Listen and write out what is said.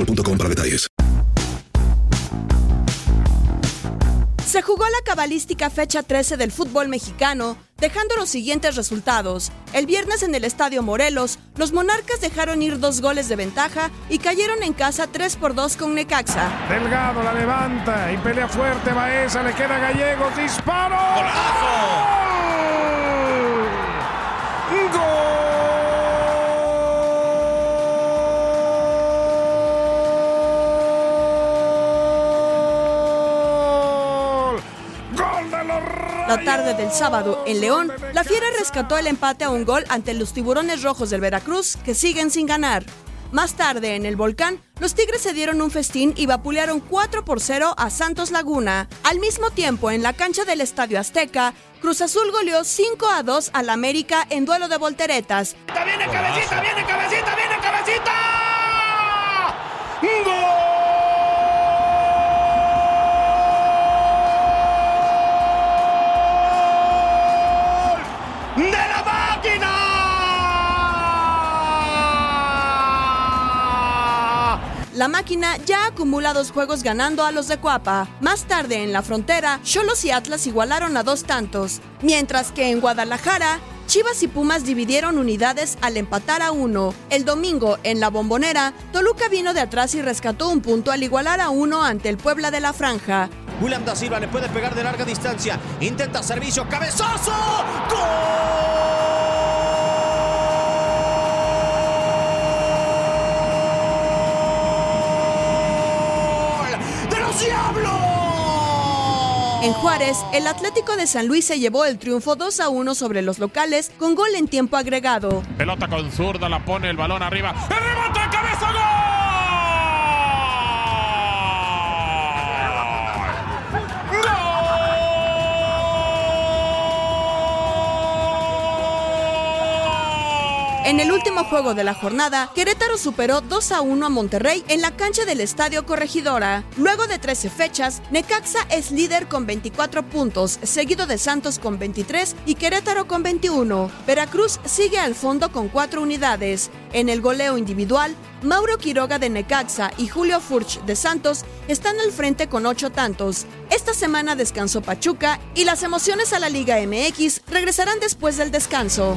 boostmobile.com para detalles. Se jugó la cabalística fecha 13 del fútbol mexicano, dejando los siguientes resultados. El viernes en el Estadio Morelos, los Monarcas dejaron ir dos goles de ventaja y cayeron en casa 3 por 2 con Necaxa. Delgado la levanta y pelea fuerte Baeza, le queda Gallegos, disparo. ¡Gol! La tarde del sábado, en León, la Fiera rescató el empate a un gol ante los Tiburones Rojos del Veracruz, que siguen sin ganar. Más tarde, en el Volcán, los Tigres se dieron un festín y vapulearon 4 por 0 a Santos Laguna. Al mismo tiempo, en la cancha del Estadio Azteca, Cruz Azul goleó 5 a 2 al América en duelo de volteretas. ¡Viene cabecita, viene cabecita, La máquina ya acumula dos juegos ganando a los de Cuapa. Más tarde, en la frontera, Cholos y Atlas igualaron a dos tantos, mientras que en Guadalajara, Chivas y Pumas dividieron unidades al empatar a uno. El domingo, en la bombonera, Toluca vino de atrás y rescató un punto al igualar a uno ante el Puebla de la Franja. William da Silva le puede pegar de larga distancia. Intenta servicio, cabezazo. ¡Gol! En Juárez, el Atlético de San Luis se llevó el triunfo 2 a 1 sobre los locales con gol en tiempo agregado. Pelota con zurda, la pone el balón arriba. ¡El rebote, cabeza, gol! En el último juego de la jornada, Querétaro superó 2 a 1 a Monterrey en la cancha del Estadio Corregidora. Luego de 13 fechas, Necaxa es líder con 24 puntos, seguido de Santos con 23 y Querétaro con 21. Veracruz sigue al fondo con 4 unidades. En el goleo individual, Mauro Quiroga de Necaxa y Julio Furch de Santos están al frente con 8 tantos. Esta semana descansó Pachuca y las emociones a la Liga MX regresarán después del descanso.